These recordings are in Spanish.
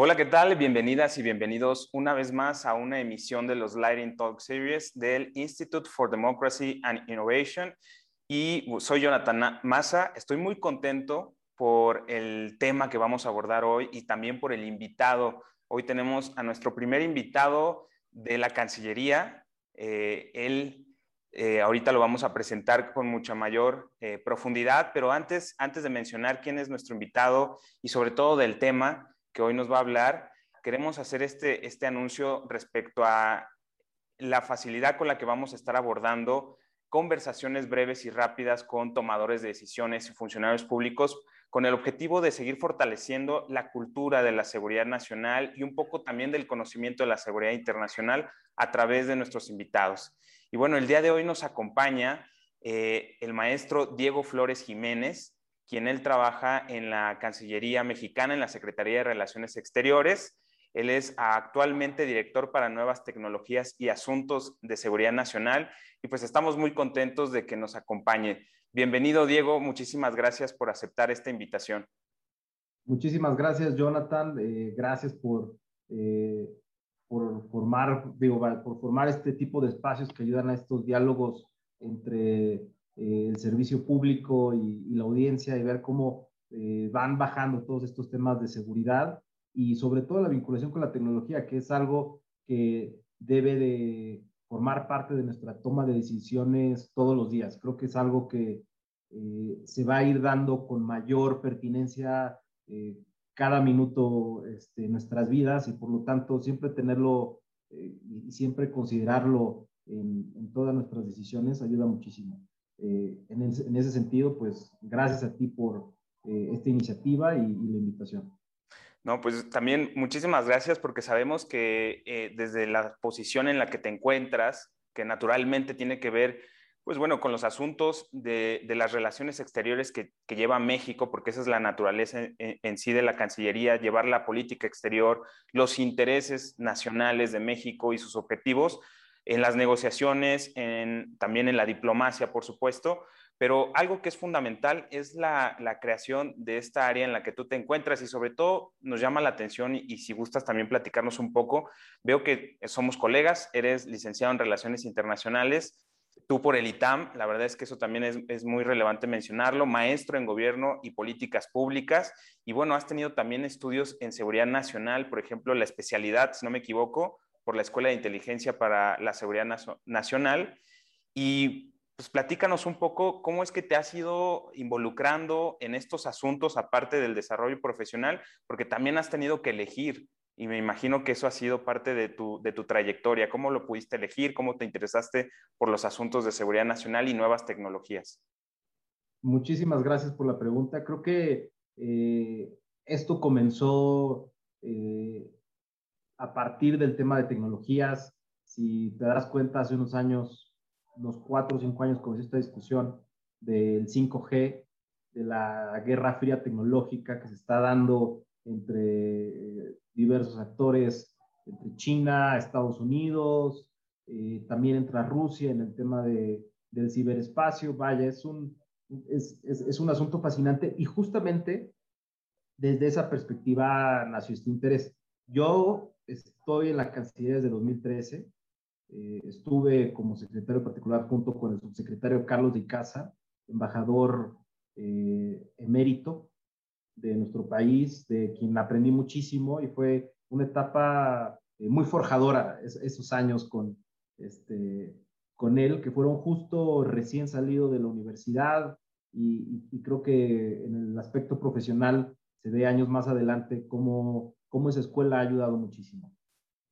Hola, ¿qué tal? Bienvenidas y bienvenidos una vez más a una emisión de los Lighting Talk Series del Institute for Democracy and Innovation. Y soy Jonathan Massa. Estoy muy contento por el tema que vamos a abordar hoy y también por el invitado. Hoy tenemos a nuestro primer invitado de la Cancillería. Eh, él eh, ahorita lo vamos a presentar con mucha mayor eh, profundidad, pero antes, antes de mencionar quién es nuestro invitado y sobre todo del tema, que hoy nos va a hablar, queremos hacer este, este anuncio respecto a la facilidad con la que vamos a estar abordando conversaciones breves y rápidas con tomadores de decisiones y funcionarios públicos con el objetivo de seguir fortaleciendo la cultura de la seguridad nacional y un poco también del conocimiento de la seguridad internacional a través de nuestros invitados. Y bueno, el día de hoy nos acompaña eh, el maestro Diego Flores Jiménez, quien él trabaja en la Cancillería Mexicana, en la Secretaría de Relaciones Exteriores. Él es actualmente director para nuevas tecnologías y asuntos de seguridad nacional y pues estamos muy contentos de que nos acompañe. Bienvenido, Diego. Muchísimas gracias por aceptar esta invitación. Muchísimas gracias, Jonathan. Eh, gracias por, eh, por, formar, digo, por formar este tipo de espacios que ayudan a estos diálogos entre eh, el servicio público y, la audiencia y ver cómo eh, van bajando todos estos temas de seguridad y sobre todo la vinculación con la tecnología, que es algo que debe de formar parte de nuestra toma de decisiones todos los días. Creo que es algo que eh, se va a ir dando con mayor pertinencia cada minuto este, en nuestras vidas y por lo tanto siempre tenerlo y siempre considerarlo en, en, todas nuestras decisiones ayuda muchísimo. Eh, en, ese sentido, pues gracias a ti por eh, esta iniciativa y, la invitación. No, pues también muchísimas gracias porque sabemos que eh, desde la posición en la que te encuentras, que naturalmente tiene que ver, pues bueno, con los asuntos de, las relaciones exteriores que, lleva México, porque esa es la naturaleza en, en, sí de la Cancillería, llevar la política exterior, los intereses nacionales de México y sus objetivos, en las negociaciones, también en la diplomacia, por supuesto, pero algo que es fundamental es la, creación de esta área en la que tú te encuentras y sobre todo nos llama la atención y, si gustas también platicarnos un poco, veo que somos colegas, eres licenciado en Relaciones Internacionales, tú por el ITAM, la verdad es que eso también es, es, muy relevante mencionarlo, maestro en gobierno y políticas públicas, y bueno, has tenido también estudios en seguridad nacional, por ejemplo, la especialidad, si no me equivoco, por la Escuela de Inteligencia para la Seguridad Nacional. Y pues platícanos un poco cómo es que te has ido involucrando en estos asuntos aparte del desarrollo profesional, porque también has tenido que elegir y me imagino que eso ha sido parte de tu, de tu trayectoria. ¿Cómo lo pudiste elegir? ¿Cómo te interesaste por los asuntos de seguridad nacional y nuevas tecnologías? Muchísimas gracias por la pregunta. Creo que eh, esto comenzó eh, a partir del tema de tecnologías. Si te das cuenta, hace unos años, unos cuatro o cinco años, comenzó esta discusión del 5G, de la guerra fría tecnológica que se está dando entre eh, diversos actores, entre China, Estados Unidos, eh, también entre Rusia en el tema de, del ciberespacio. Vaya, es un, es, es, es un asunto fascinante y justamente desde esa perspectiva nació este interés. Yo estoy en la Cancillería desde 2013. Eh, estuve como secretario particular junto con el subsecretario Carlos de Casa, embajador eh, emérito de nuestro país, de quien aprendí muchísimo y fue una etapa eh, muy forjadora esos años con, este, con él, que fueron justo recién salido de la universidad y, y creo que en el aspecto profesional se ve años más adelante cómo cómo esa escuela ha ayudado muchísimo.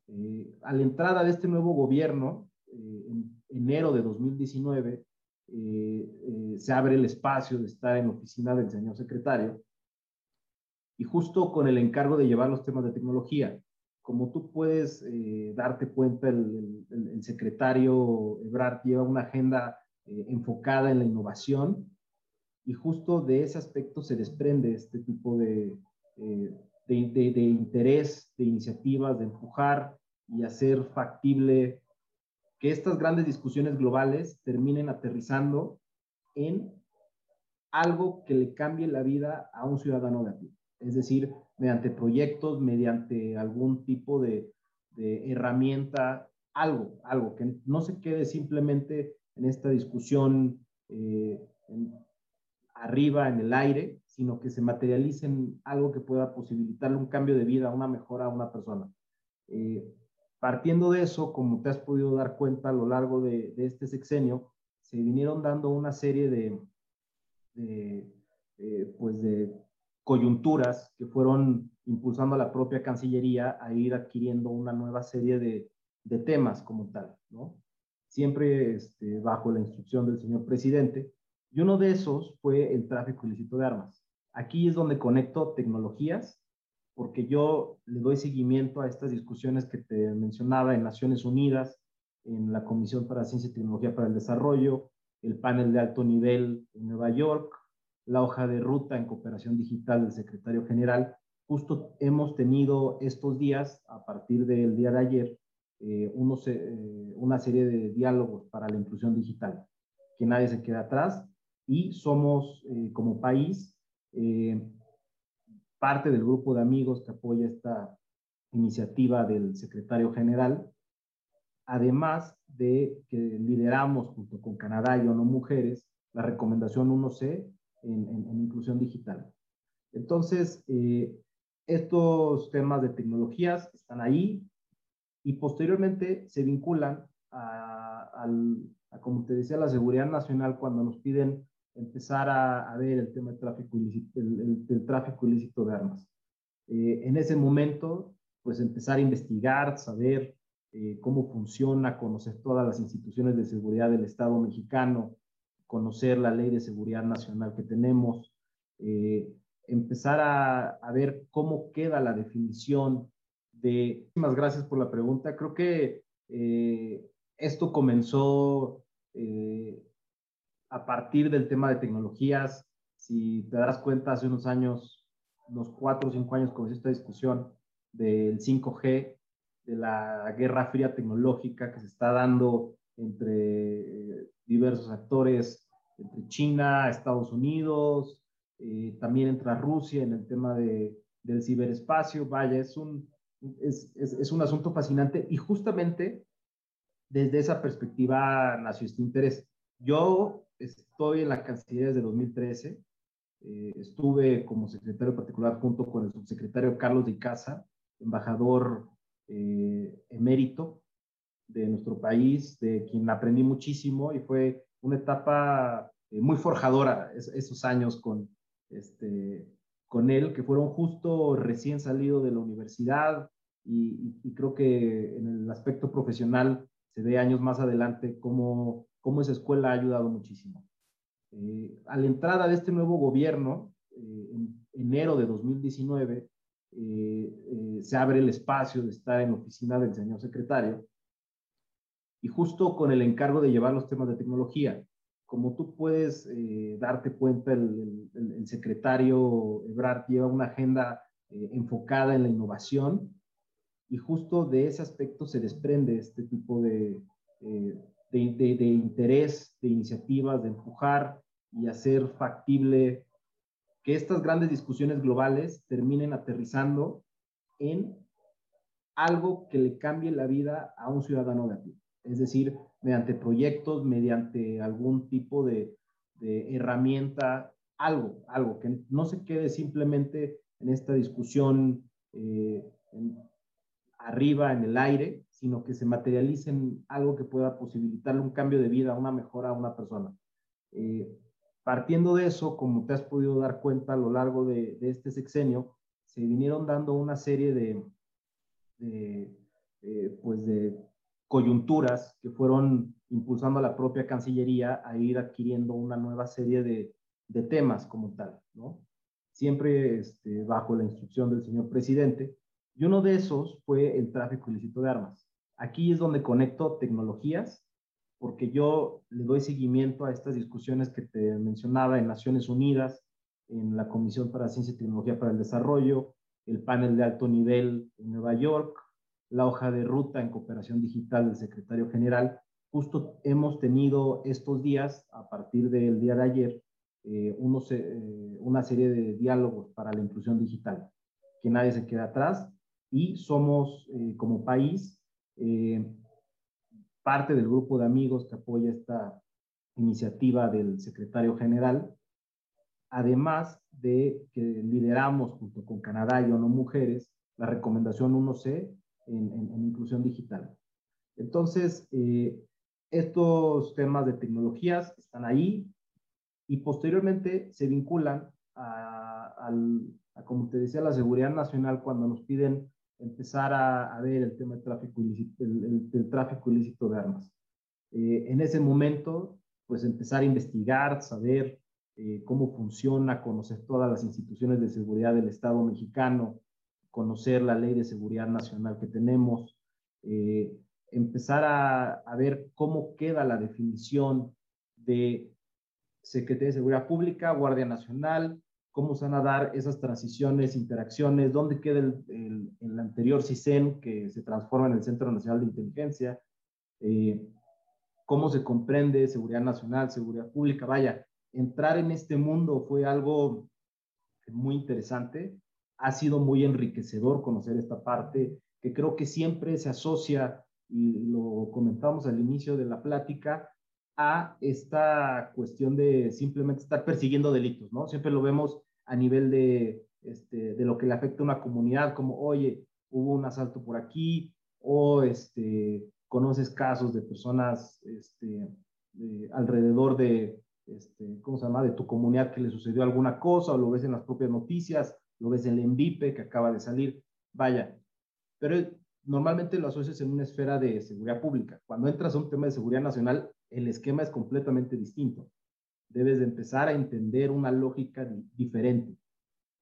Eh, a la entrada de este nuevo gobierno, eh, en enero de 2019, eh, se abre el espacio de estar en la oficina del señor secretario y justo con el encargo de llevar los temas de tecnología. Como tú puedes darte cuenta, el, el, secretario Ebrard lleva una agenda enfocada en la innovación y justo de ese aspecto se desprende este tipo de, de, interés, de iniciativas, de empujar y hacer factible que estas grandes discusiones globales terminen aterrizando en algo que le cambie la vida a un ciudadano de aquí. Es decir, mediante proyectos, mediante algún tipo de, herramienta, algo, algo, que no se quede simplemente en esta discusión eh, arriba, en el aire, sino que se materialice en algo que pueda posibilitarle un cambio de vida, una mejora a una persona. Eh, partiendo de eso, como te has podido dar cuenta a lo largo de, este sexenio, se vinieron dando una serie de, eh, pues de coyunturas que fueron impulsando a la propia Cancillería a ir adquiriendo una nueva serie de, temas como tal, ¿no? Siempre este, bajo la instrucción del señor presidente. Y uno de esos fue el tráfico ilícito de armas. Aquí es donde conecto tecnologías, porque yo le doy seguimiento a estas discusiones que te mencionaba en Naciones Unidas, en la Comisión para Ciencia y Tecnología para el Desarrollo, el panel de alto nivel en Nueva York, la hoja de ruta en cooperación digital del secretario general. Justo hemos tenido estos días, a partir del día de ayer, eh, eh, una serie de diálogos para la inclusión digital, que nadie se quede atrás y somos eh, como país parte del grupo de amigos que apoya esta iniciativa del secretario general, además de que lideramos junto con Canadá y ONU Mujeres la recomendación 1C en, inclusión digital. Entonces, eh, estos temas de tecnologías están ahí y posteriormente se vinculan a, como te decía, la seguridad nacional cuando nos piden empezar a, ver el tema del tráfico ilícito, el, tráfico ilícito de armas. Eh, en ese momento, pues empezar a investigar, saber eh, cómo funciona, conocer todas las instituciones de seguridad del Estado mexicano, conocer la ley de seguridad nacional que tenemos, eh, empezar a, ver cómo queda la definición de... Muchísimas gracias por la pregunta. Creo que eh, esto comenzó eh, a partir del tema de tecnologías. Si te darás cuenta, hace unos años, unos cuatro o cinco años, comenzó esta discusión del 5G, de la guerra fría tecnológica que se está dando entre diversos actores, entre China, Estados Unidos, eh, también entra Rusia en el tema de, del ciberespacio. Vaya, es un, es, es, un asunto fascinante y justamente desde esa perspectiva nació este interés. Yo estoy en la Cancillería desde 2013. Eh, estuve como secretario particular junto con el subsecretario Carlos de Casa, embajador eh, emérito de nuestro país, de quien aprendí muchísimo y fue una etapa eh, muy forjadora esos años con, este, con él, que fueron justo recién salido de la universidad y, creo que en el aspecto profesional se ve años más adelante cómo, cómo esa escuela ha ayudado muchísimo. Eh, a la entrada de este nuevo gobierno, eh, en enero de 2019, se abre el espacio de estar en la oficina del señor secretario y justo con el encargo de llevar los temas de tecnología. Como tú puedes eh, darte cuenta, el, secretario Ebrard lleva una agenda eh, enfocada en la innovación y justo de ese aspecto se desprende este tipo de, de, interés, de iniciativas, de empujar y hacer factible que estas grandes discusiones globales terminen aterrizando en algo que le cambie la vida a un ciudadano de a es decir, mediante proyectos, mediante algún tipo de, herramienta, algo, algo, que no se quede simplemente en esta discusión eh, arriba, en el aire, sino que se materialice en algo que pueda posibilitarle un cambio de vida, una mejora a una persona. Eh, partiendo de eso, como te has podido dar cuenta a lo largo de, este sexenio, se vinieron dando una serie de, eh, pues de coyunturas que fueron impulsando a la propia Cancillería a ir adquiriendo una nueva serie de, temas como tal, ¿no? Siempre este, bajo la instrucción del señor presidente. Y uno de esos fue el tráfico ilícito de armas. Aquí es donde conecto tecnologías, porque yo le doy seguimiento a estas discusiones que te mencionaba en Naciones Unidas, en la Comisión para Ciencia y Tecnología para el Desarrollo, el panel de alto nivel en Nueva York, la hoja de ruta en cooperación digital del secretario general. Justo hemos tenido estos días, a partir del día de ayer, eh, eh, una serie de diálogos para la inclusión digital, que nadie se quede atrás y somos eh, como país eh, parte del grupo de amigos que apoya esta iniciativa del secretario general, además de que lideramos junto con Canadá y ONU Mujeres la recomendación 1C en, inclusión digital. Entonces, eh, estos temas de tecnologías están ahí y posteriormente se vinculan a, como te decía, la seguridad nacional cuando nos piden empezar a, ver el tema del tráfico ilícito, de armas. Eh, en ese momento, pues empezar a investigar, saber eh, cómo funciona, conocer todas las instituciones de seguridad del Estado mexicano, conocer la ley de seguridad nacional que tenemos, eh, empezar a, a, ver cómo queda la definición de Secretaría de Seguridad Pública, Guardia Nacional, cómo se van a dar esas transiciones, interacciones, dónde queda el, el, anterior CISEN que se transforma en el Centro Nacional de Inteligencia, eh, cómo se comprende seguridad nacional, seguridad pública. Vaya, entrar en este mundo fue algo muy interesante, ha sido muy enriquecedor conocer esta parte que creo que siempre se asocia, y lo comentamos al inicio de la plática, a esta cuestión de simplemente estar persiguiendo delitos, ¿no? Siempre lo vemos a nivel de, este, de lo que le afecta a una comunidad, como, oye, hubo un asalto por aquí, o este, conoces casos de personas este, alrededor de, este, ¿cómo se llama?, de tu comunidad que le sucedió alguna cosa, o lo ves en las propias noticias, lo ves en el ENVIPE que acaba de salir, vaya, pero normalmente lo asocias en una esfera de seguridad pública. Cuando entras a un tema de seguridad nacional, el esquema es completamente distinto debes de empezar a entender una lógica diferente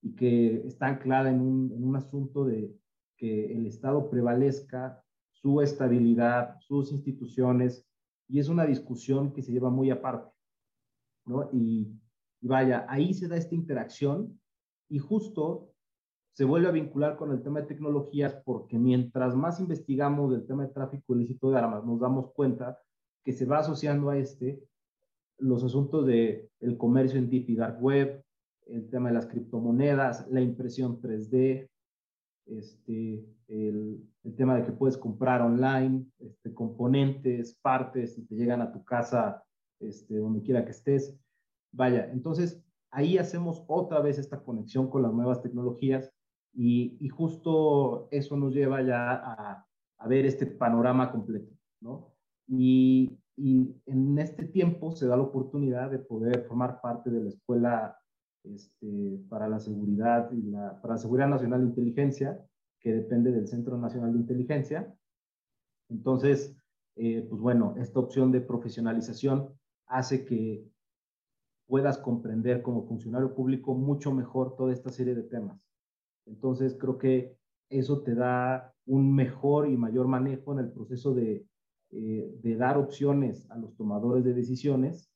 y que está anclada en un, en un asunto de que el Estado prevalezca, su estabilidad, sus instituciones, y es una discusión que se lleva muy aparte, ¿no? Y, y vaya, ahí se da esta interacción y justo se vuelve a vincular con el tema de tecnologías porque mientras más investigamos del tema de tráfico ilícito de armas, nos damos cuenta que se va asociando a este los asuntos de el comercio en deep y dark web, el tema de las criptomonedas, la impresión 3D, este, el, el, tema de que puedes comprar online este, componentes, partes y te llegan a tu casa este, donde quiera que estés. Vaya, entonces ahí hacemos otra vez esta conexión con las nuevas tecnologías y, y justo eso nos lleva ya a, a, ver este panorama completo, ¿no? Y, y en este tiempo se da la oportunidad de poder formar parte de la Escuela este, para la Seguridad y la, para la Seguridad Nacional de Inteligencia, que depende del Centro Nacional de Inteligencia. Entonces, eh, pues bueno, esta opción de profesionalización hace que puedas comprender como funcionario público mucho mejor toda esta serie de temas. Entonces, creo que eso te da un mejor y mayor manejo en el proceso de eh, de dar opciones a los tomadores de decisiones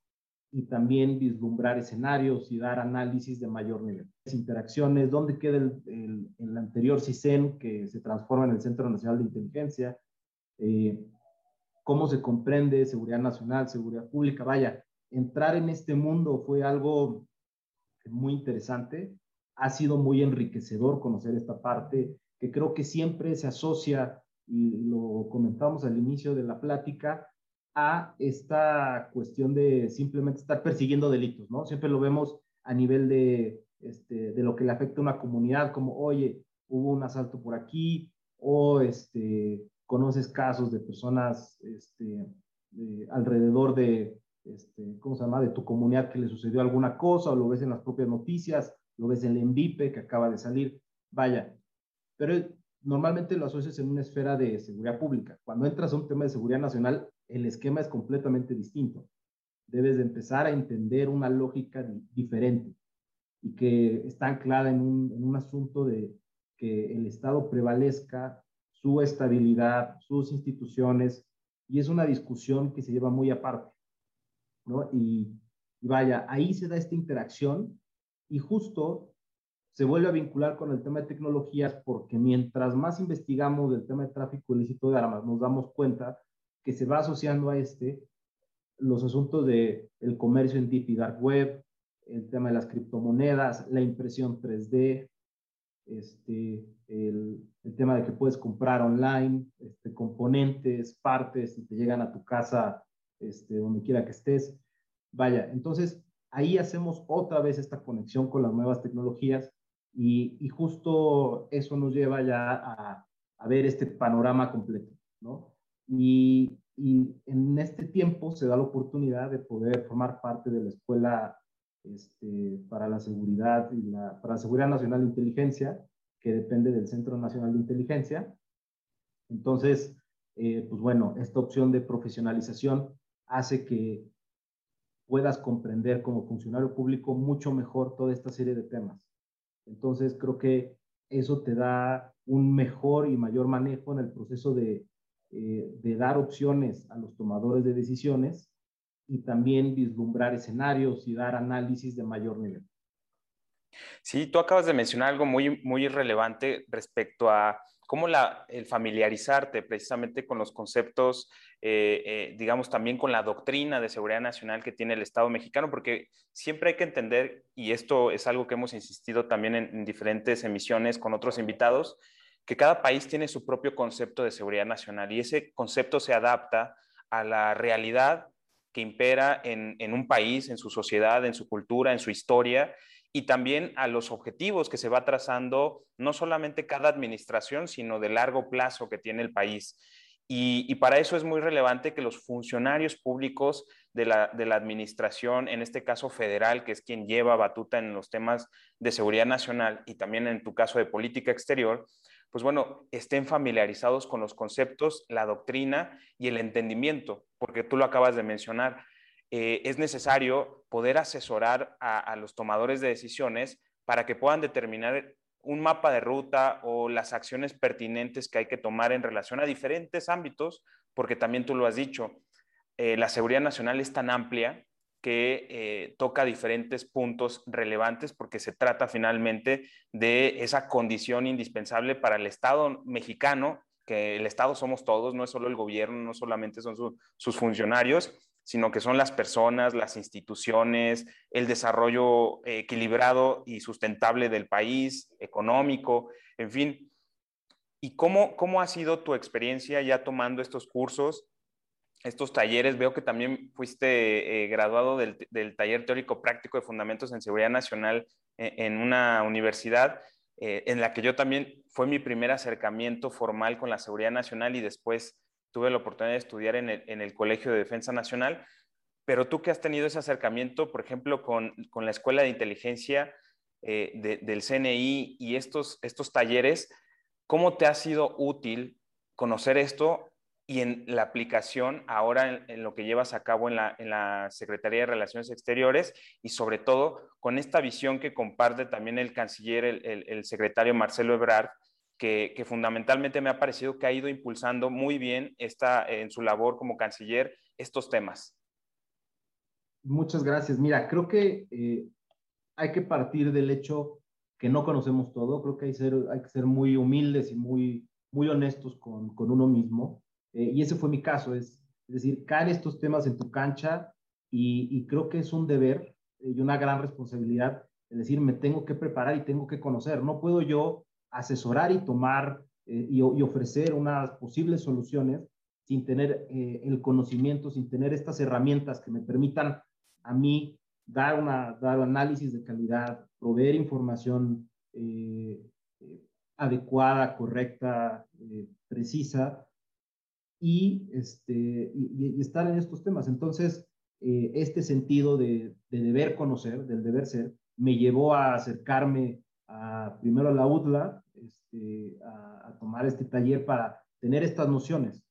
y también vislumbrar escenarios y dar análisis de mayor nivel. Interacciones, dónde queda el, el, anterior CISEN que se transforma en el Centro Nacional de Inteligencia, eh, cómo se comprende seguridad nacional, seguridad pública. Vaya, entrar en este mundo fue algo muy interesante, ha sido muy enriquecedor conocer esta parte que creo que siempre se asocia lo comentamos al inicio de la plática, a esta cuestión de simplemente estar persiguiendo delitos, ¿no? Siempre lo vemos a nivel de, este, de lo que le afecta a una comunidad, como, oye, hubo un asalto por aquí, o este, conoces casos de personas este, alrededor de, este, ¿cómo se llama?, de tu comunidad que le sucedió alguna cosa, o lo ves en las propias noticias, lo ves en el ENVIPE que acaba de salir, vaya. Pero normalmente lo asocias en una esfera de seguridad pública. Cuando entras a un tema de seguridad nacional, el esquema es completamente distinto. Debes de empezar a entender una lógica diferente y que está anclada en un, en un asunto de que el Estado prevalezca, su estabilidad, sus instituciones, y es una discusión que se lleva muy aparte. ¿no? Y, y vaya, ahí se da esta interacción y justo se vuelve a vincular con el tema de tecnologías porque mientras más investigamos del tema de tráfico ilícito de armas, nos damos cuenta que se va asociando a este los asuntos de el comercio en deep y dark web, el tema de las criptomonedas, la impresión 3D, este, el, tema de que puedes comprar online este, componentes, partes y te llegan a tu casa este, donde quiera que estés. Vaya, entonces ahí hacemos otra vez esta conexión con las nuevas tecnologías y, justo eso nos lleva ya a, ver este panorama completo, ¿no? Y, y, en este tiempo se da la oportunidad de poder formar parte de la escuela este, para la seguridad y la, para la seguridad nacional de inteligencia, que depende del Centro Nacional de Inteligencia. Entonces, eh, pues bueno, esta opción de profesionalización hace que puedas comprender como funcionario público mucho mejor toda esta serie de temas. Entonces, creo que eso te da un mejor y mayor manejo en el proceso de, eh, de dar opciones a los tomadores de decisiones y también vislumbrar escenarios y dar análisis de mayor nivel. Sí, tú acabas de mencionar algo muy, muy relevante respecto a cómo el familiarizarte precisamente con los conceptos, eh, eh, digamos, también con la doctrina de seguridad nacional que tiene el Estado mexicano, porque siempre hay que entender, y esto es algo que hemos insistido también en diferentes emisiones con otros invitados, que cada país tiene su propio concepto de seguridad nacional y ese concepto se adapta a la realidad que impera en, un país, en su sociedad, en su cultura, en su historia y también a los objetivos que se va trazando no solamente cada administración, sino de largo plazo que tiene el país. Y, para eso es muy relevante que los funcionarios públicos de la, de la, administración, en este caso federal, que es quien lleva batuta en los temas de seguridad nacional y también en tu caso de política exterior, pues bueno, estén familiarizados con los conceptos, la doctrina y el entendimiento, porque tú lo acabas de mencionar. Eh, es necesario poder asesorar a, los tomadores de decisiones para que puedan determinar un mapa de ruta o las acciones pertinentes que hay que tomar en relación a diferentes ámbitos, porque también tú lo has dicho, eh, la seguridad nacional es tan amplia que eh, toca diferentes puntos relevantes porque se trata finalmente de esa condición indispensable para el Estado mexicano, que el Estado somos todos, no es solo el gobierno, no solamente son sus funcionarios, sino que son las personas, las instituciones, el desarrollo equilibrado y sustentable del país, económico, en fin. ¿Y cómo, cómo ha sido tu experiencia ya tomando estos cursos? estos talleres. Veo que también fuiste eh, graduado del, taller teórico práctico de fundamentos en seguridad nacional eh, en, una universidad eh, en la que yo también fue mi primer acercamiento formal con la seguridad nacional y después tuve la oportunidad de estudiar en el, Colegio de Defensa Nacional. Pero tú que has tenido ese acercamiento, por ejemplo, con, la Escuela de Inteligencia del CNI y estos, estos talleres, ¿cómo te ha sido útil conocer esto y en la aplicación ahora en, lo que llevas a cabo en la, Secretaría de Relaciones Exteriores y sobre todo con esta visión que comparte también el canciller, el, secretario Marcelo Ebrard, que, fundamentalmente me ha parecido que ha ido impulsando muy bien esta, en su labor como canciller estos temas. Muchas gracias. Mira, creo que eh, hay que partir del hecho que no conocemos todo. Creo que hay, que ser muy humildes y muy, muy honestos con, con uno mismo. Eh, y ese fue mi caso, es, decir, caen estos temas en tu cancha y, creo que es un deber eh, y una gran responsabilidad, es decir, me tengo que preparar y tengo que conocer. No puedo yo asesorar y tomar eh, y, ofrecer unas posibles soluciones sin tener el conocimiento, sin tener estas herramientas que me permitan a mí dar, una, dar análisis de calidad, proveer información adecuada, correcta, precisa y, este, y, estar en estos temas. Entonces, eh, este sentido de, deber conocer, del deber ser, me llevó a acercarme a, primero a la UDLA, este, a, tomar este taller para tener estas nociones.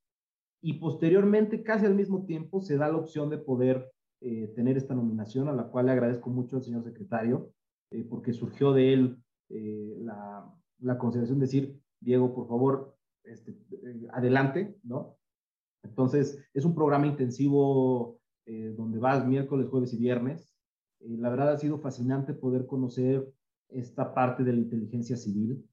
Y posteriormente, casi al mismo tiempo, se da la opción de poder eh, tener esta nominación, a la cual le agradezco mucho al señor secretario, eh, porque surgió de él la, la consideración de decir, Diego, por favor, este, adelante, ¿no? Entonces, es un programa intensivo eh, donde vas miércoles, jueves y viernes. Eh, la verdad ha sido fascinante poder conocer esta parte de la inteligencia civil,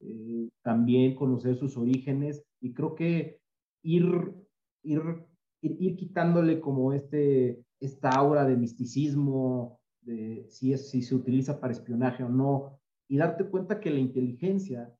eh, también conocer sus orígenes y creo que ir, ir, ir, quitándole como este, esta aura de misticismo, de si, es, si se utiliza para espionaje o no, y darte cuenta que la inteligencia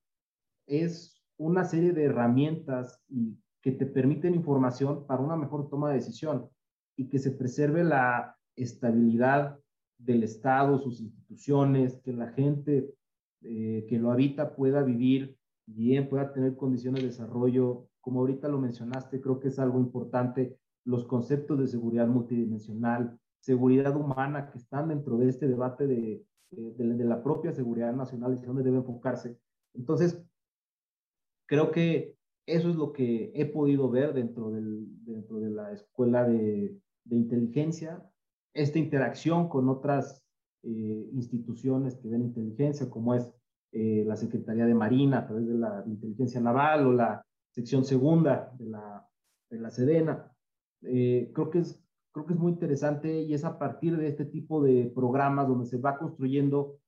es una serie de herramientas y que te permiten información para una mejor toma de decisión y que se preserve la estabilidad del Estado, sus instituciones, que la gente eh, que lo habita pueda vivir bien, pueda tener condiciones de desarrollo. Como ahorita lo mencionaste, creo que es algo importante, los conceptos de seguridad multidimensional, seguridad humana que están dentro de este debate de, de, la propia seguridad nacional y dónde debe enfocarse. Entonces, creo que eso es lo que he podido ver dentro, del, dentro de la escuela de inteligencia, esta interacción con otras eh, instituciones que ven inteligencia, como es eh, la Secretaría de Marina a través de la inteligencia naval o la sección segunda de la, de la Sedena. Eh, creo, que es, creo que es muy interesante y es a partir de este tipo de programas donde se va construyendo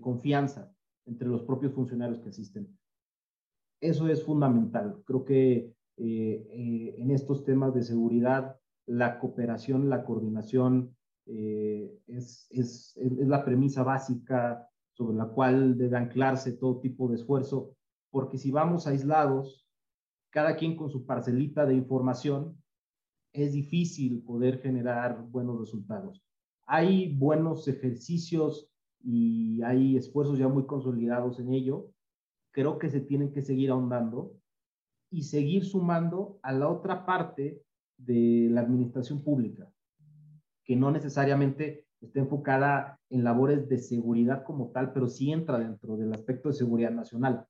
confianza entre los propios funcionarios que asisten. Eso es fundamental. Creo que en estos temas de seguridad la cooperación, la coordinación eh, es, es, es, la premisa básica sobre la cual debe anclarse todo tipo de esfuerzo, porque si vamos aislados, cada quien con su parcelita de información, es difícil poder generar buenos resultados. Hay buenos ejercicios y hay esfuerzos ya muy consolidados en ello. Creo que se tienen que seguir ahondando y seguir sumando a la otra parte de la administración pública, que no necesariamente está enfocada en labores de seguridad como tal, pero sí entra dentro del aspecto de seguridad nacional.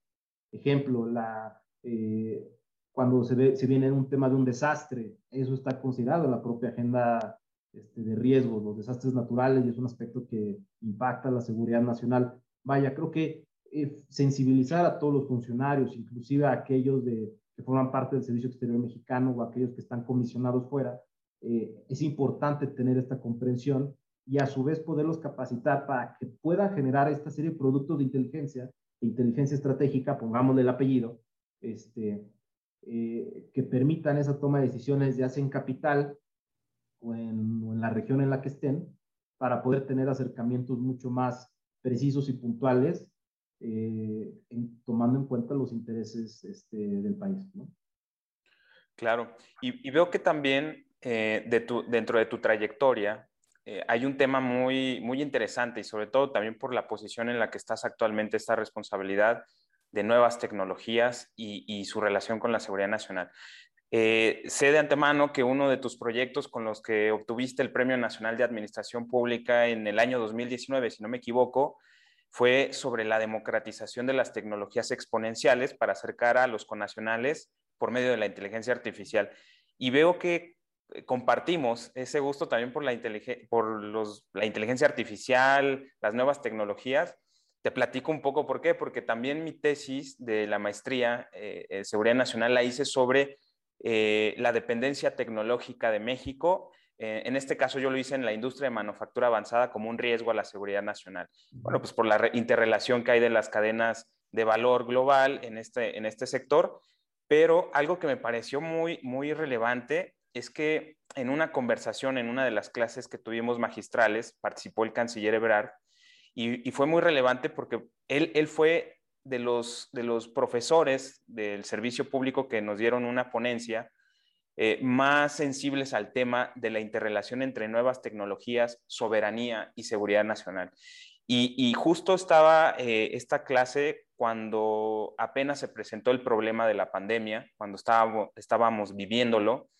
Ejemplo, la, eh, cuando se, ve, se viene un tema de un desastre, eso está considerado en la propia agenda este, de riesgos, los desastres naturales, y es un aspecto que impacta la seguridad nacional. Vaya, creo que eh, sensibilizar a todos los funcionarios, inclusive a aquellos de, que forman parte del Servicio Exterior Mexicano o aquellos que están comisionados fuera, eh, es importante tener esta comprensión y a su vez poderlos capacitar para que puedan generar esta serie de productos de inteligencia, inteligencia estratégica, pongámosle el apellido, este, eh, que permitan esa toma de decisiones ya sea en capital en, o en la región en la que estén, para poder tener acercamientos mucho más precisos y puntuales eh, tomando en cuenta los intereses este, del país. ¿no? Claro, y, veo que también eh, dentro de tu trayectoria eh, hay un tema muy, muy interesante y sobre todo también por la posición en la que estás actualmente, esta responsabilidad de nuevas tecnologías y, y su relación con la seguridad nacional. sé de antemano que uno de tus proyectos con los que obtuviste el Premio Nacional de Administración Pública en el año 2019, si no me equivoco, fue sobre la democratización de las tecnologías exponenciales para acercar a los conacionales por medio de la inteligencia artificial. Y veo que eh, compartimos ese gusto también por la, por la inteligencia artificial, las nuevas tecnologías. Te platico un poco por qué, porque también mi tesis de la maestría eh, en Seguridad Nacional la hice sobre eh, la dependencia tecnológica de México eh, en este caso yo lo hice en la industria de manufactura avanzada como un riesgo a la seguridad nacional. Bueno, pues por la interrelación que hay de las cadenas de valor global en este, en este sector, pero algo que me pareció muy, muy relevante es que en una conversación, en una de las clases que tuvimos magistrales, participó el canciller Ebrard y, fue muy relevante porque él, él fue de los, de los profesores del servicio público que nos dieron una ponencia eh, más sensibles al tema de la interrelación entre nuevas tecnologías, soberanía y seguridad nacional. Y, justo estaba eh, esta clase cuando apenas se presentó el problema de la pandemia, cuando estábamos, estábamos viviéndolo,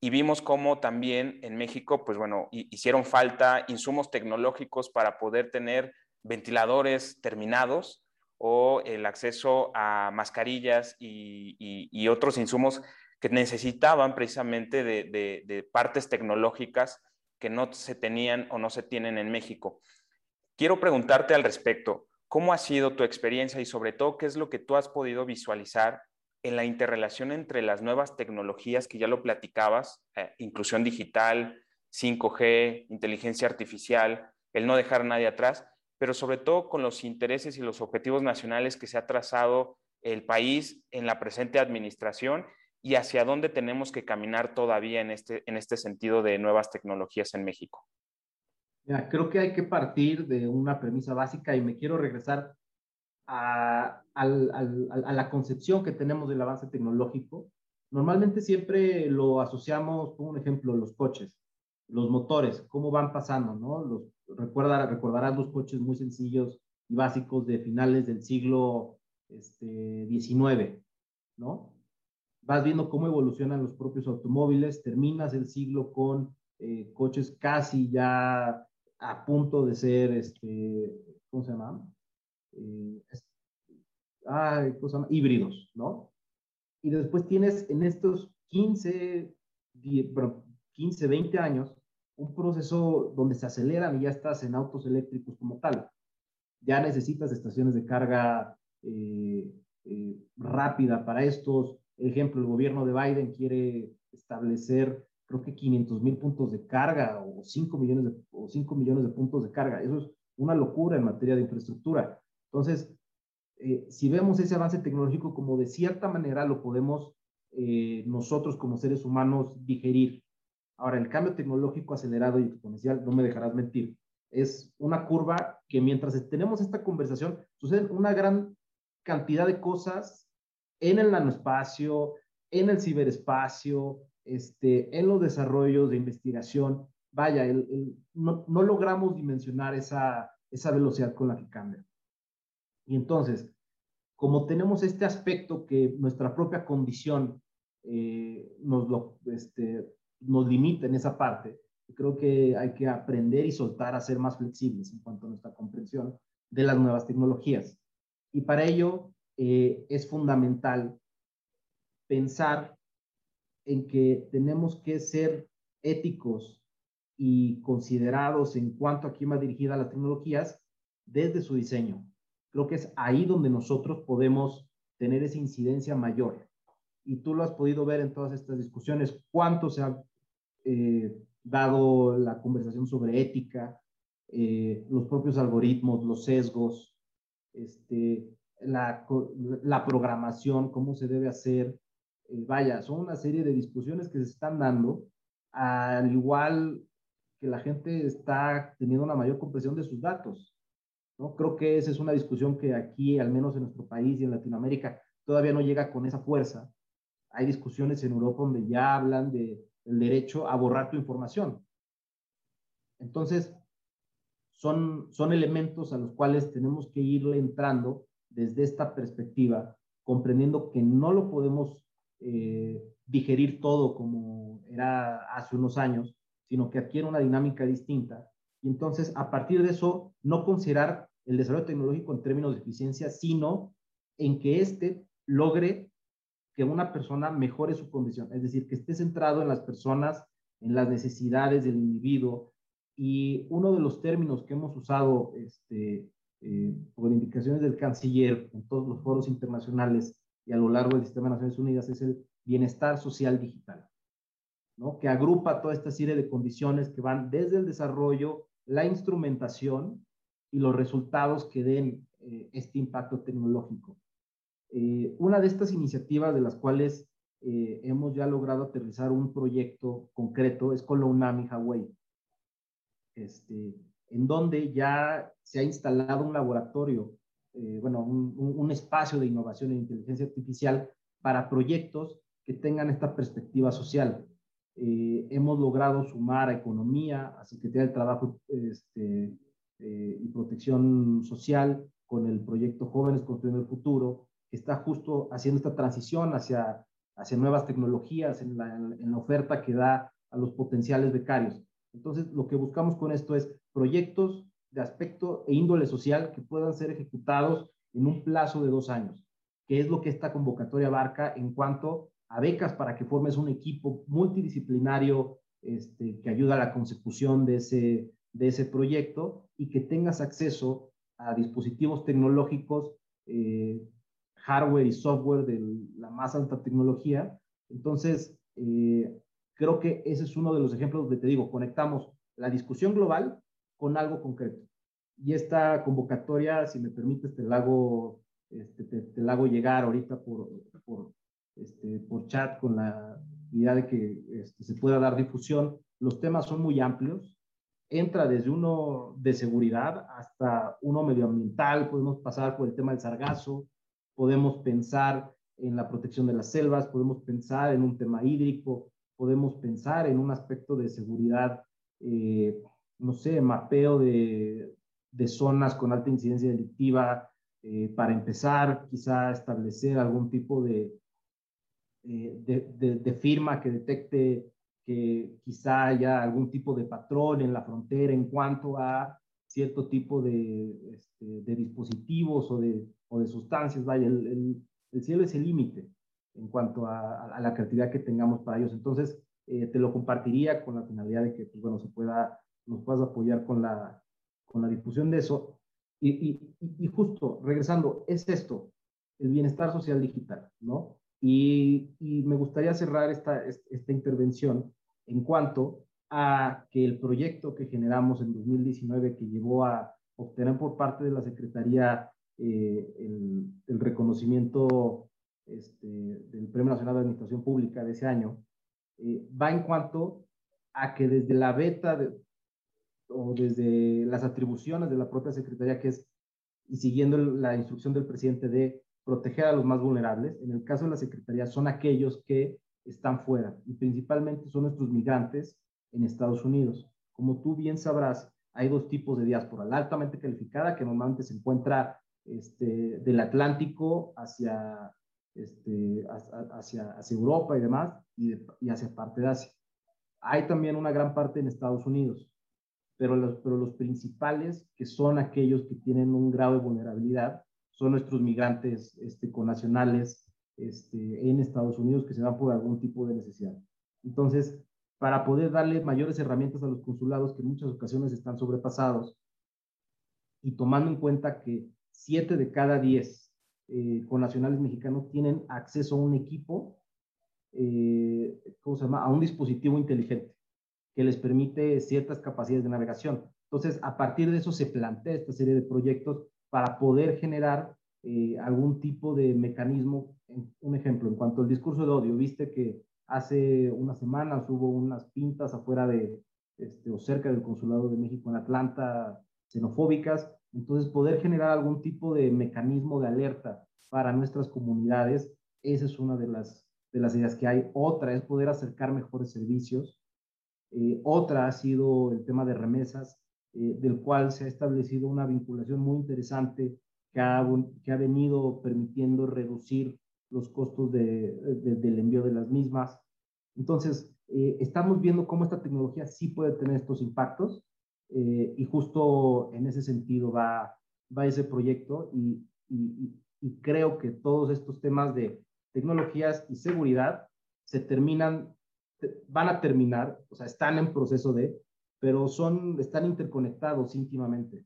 y vimos cómo también en México, pues bueno, hicieron falta insumos tecnológicos para poder tener ventiladores terminados o el acceso a mascarillas y otros insumos que necesitaban precisamente de, partes tecnológicas que no se tenían o no se tienen en México. Quiero preguntarte al respecto, ¿cómo ha sido tu experiencia y sobre todo qué es lo que tú has podido visualizar en la interrelación entre las nuevas tecnologías que ya lo platicabas, eh, inclusión digital, 5G, inteligencia artificial, el no dejar a nadie atrás, pero sobre todo con los intereses y los objetivos nacionales que se ha trazado el país en la presente administración y hacia dónde tenemos que caminar todavía en este, en este sentido de nuevas tecnologías en México? creo que hay que partir de una premisa básica y me quiero regresar a, la concepción que tenemos del avance tecnológico. Normalmente siempre lo asociamos, por un ejemplo, los coches, los motores, cómo van pasando, ¿no? Los, recuerda, recordarás los coches muy sencillos y básicos de finales del siglo este, XIX, ¿no? Vas viendo cómo evolucionan los propios automóviles, terminas el siglo con eh, coches casi ya a punto de ser, este, ¿cómo se llama? Eh, híbridos, ¿no? Y después tienes en estos 15, 15, 20 años un proceso donde se aceleran y ya estás en autos eléctricos como tal. Ya necesitas estaciones de carga eh, rápida para estos. Ejemplo, el gobierno de Biden quiere establecer creo que 500 mil puntos de carga o 5 millones de, o 5 millones de puntos de carga. Eso es una locura en materia de infraestructura. Entonces, eh, si vemos ese avance tecnológico como de cierta manera lo podemos eh, nosotros como seres humanos digerir. Ahora, el cambio tecnológico acelerado y exponencial, no me dejarás mentir, es una curva que mientras tenemos esta conversación, suceden una gran cantidad de cosas en el nanoespacio, en el ciberespacio, este, en los desarrollos de investigación, vaya, no, logramos dimensionar esa, esa velocidad con la que cambia. Y entonces, como tenemos este aspecto que nuestra propia condición eh, nos, lo, este, nos limita en esa parte, creo que hay que aprender y soltar a ser más flexibles en cuanto a nuestra comprensión de las nuevas tecnologías. Y para ello eh, es fundamental pensar en que tenemos que ser éticos y considerados en cuanto a quién va dirigida las tecnologías desde su diseño. Creo que es ahí donde nosotros podemos tener esa incidencia mayor. Y tú lo has podido ver en todas estas discusiones, cuánto se ha eh, dado la conversación sobre ética, eh, los propios algoritmos, los sesgos, este, la, la programación, cómo se debe hacer, eh, vaya, son una serie de discusiones que se están dando, al igual que la gente está teniendo una mayor comprensión de sus datos. ¿no? Creo que esa es una discusión que aquí, al menos en nuestro país y en Latinoamérica, todavía no llega con esa fuerza. Hay discusiones en Europa donde ya hablan de, del derecho a borrar tu información. Entonces, son, son elementos a los cuales tenemos que irle entrando desde esta perspectiva, comprendiendo que no lo podemos eh, digerir todo como era hace unos años, sino que adquiere una dinámica distinta. Y entonces, a partir de eso, no considerar el desarrollo tecnológico en términos de eficiencia, sino en que éste logre que una persona mejore su condición, es decir, que esté centrado en las personas, en las necesidades del individuo. Y uno de los términos que hemos usado este, eh, por indicaciones del canciller en todos los foros internacionales y a lo largo del sistema de Naciones Unidas es el bienestar social digital, ¿no? que agrupa toda esta serie de condiciones que van desde el desarrollo, la instrumentación y los resultados que den eh, este impacto tecnológico. Eh, una de estas iniciativas de las cuales eh, hemos ya logrado aterrizar un proyecto concreto es con la UNAM y Hawaii, este, en donde ya se ha instalado un laboratorio eh, bueno, un, espacio de innovación en inteligencia artificial para proyectos que tengan esta perspectiva social. Eh, hemos logrado sumar a economía, a Secretaría del Trabajo este, eh, y Protección Social con el proyecto Jóvenes Construyendo el Futuro, que está justo haciendo esta transición hacia, hacia nuevas tecnologías en la, en la oferta que da a los potenciales becarios. Entonces, lo que buscamos con esto es proyectos de aspecto e índole social que puedan ser ejecutados en un plazo de dos años, que es lo que esta convocatoria abarca en cuanto a becas para que formes un equipo multidisciplinario este, que ayuda a la consecución de ese, de ese proyecto y que tengas acceso a dispositivos tecnológicos, eh, hardware y software de la más alta tecnología. Entonces, eh, creo que ese es uno de los ejemplos donde te digo, conectamos la discusión global con algo concreto. Y esta convocatoria, si me permites, te la hago, este, te, la hago llegar ahorita por, por, este, por chat con la idea de que este, se pueda dar difusión. Los temas son muy amplios. entra desde uno de seguridad hasta uno medioambiental, podemos pasar por el tema del sargazo, podemos pensar en la protección de las selvas, podemos pensar en un tema hídrico, podemos pensar en un aspecto de seguridad, eh, no sé, mapeo de, de, zonas con alta incidencia delictiva, eh, para empezar quizá establecer algún tipo de, eh, de, de, firma que detecte que quizá haya algún tipo de patrón en la frontera en cuanto a cierto tipo de, este, de dispositivos o de, o de sustancias. Vaya, el, el, cielo es el límite en cuanto a, a, la creatividad que tengamos para ellos. Entonces, eh, te lo compartiría con la finalidad de que, pues, bueno, se pueda, nos puedas apoyar con la, con la difusión de eso. Y, y, y justo, regresando, es esto, el bienestar social digital, ¿no? Y, y, me gustaría cerrar esta, esta intervención en cuanto a que el proyecto que generamos en 2019 que llevó a obtener por parte de la Secretaría eh, el, reconocimiento este, del Premio Nacional de Administración Pública de ese año, eh, va en cuanto a que desde la beta de, o desde las atribuciones de la propia Secretaría, que es, y siguiendo la instrucción del presidente de proteger a los más vulnerables. En el caso de la Secretaría son aquellos que están fuera y principalmente son nuestros migrantes en Estados Unidos. Como tú bien sabrás, hay dos tipos de diáspora, la altamente calificada que normalmente se encuentra este, del Atlántico hacia, este, hacia, hacia Europa y demás y, y, hacia parte de Asia. Hay también una gran parte en Estados Unidos, pero los, principales que son aquellos que tienen un grado de vulnerabilidad son nuestros migrantes este, nacionales este, en Estados Unidos que se van por algún tipo de necesidad. Entonces, para poder darle mayores herramientas a los consulados que en muchas ocasiones están sobrepasados y tomando en cuenta que siete de cada diez eh, nacionales mexicanos tienen acceso a un equipo, eh, ¿cómo se llama? A un dispositivo inteligente que les permite ciertas capacidades de navegación. Entonces, a partir de eso se plantea esta serie de proyectos para poder generar eh, algún tipo de mecanismo. Un ejemplo, en cuanto al discurso de odio, viste que hace unas semanas hubo unas pintas afuera de, este, o cerca del Consulado de México en Atlanta, xenofóbicas. Entonces, poder generar algún tipo de mecanismo de alerta para nuestras comunidades, esa es una de las, de las ideas que hay. Otra es poder acercar mejores servicios. Eh, otra ha sido el tema de remesas. Eh, del cual se ha establecido una vinculación muy interesante que ha, que ha venido permitiendo reducir los costos de, del envío de las mismas. Entonces, eh, estamos viendo cómo esta tecnología sí puede tener estos impactos eh, y justo en ese sentido va, va ese proyecto y, y, y creo que todos estos temas de tecnologías y seguridad se terminan, van a terminar, o sea, están en proceso de, pero son, están interconectados íntimamente.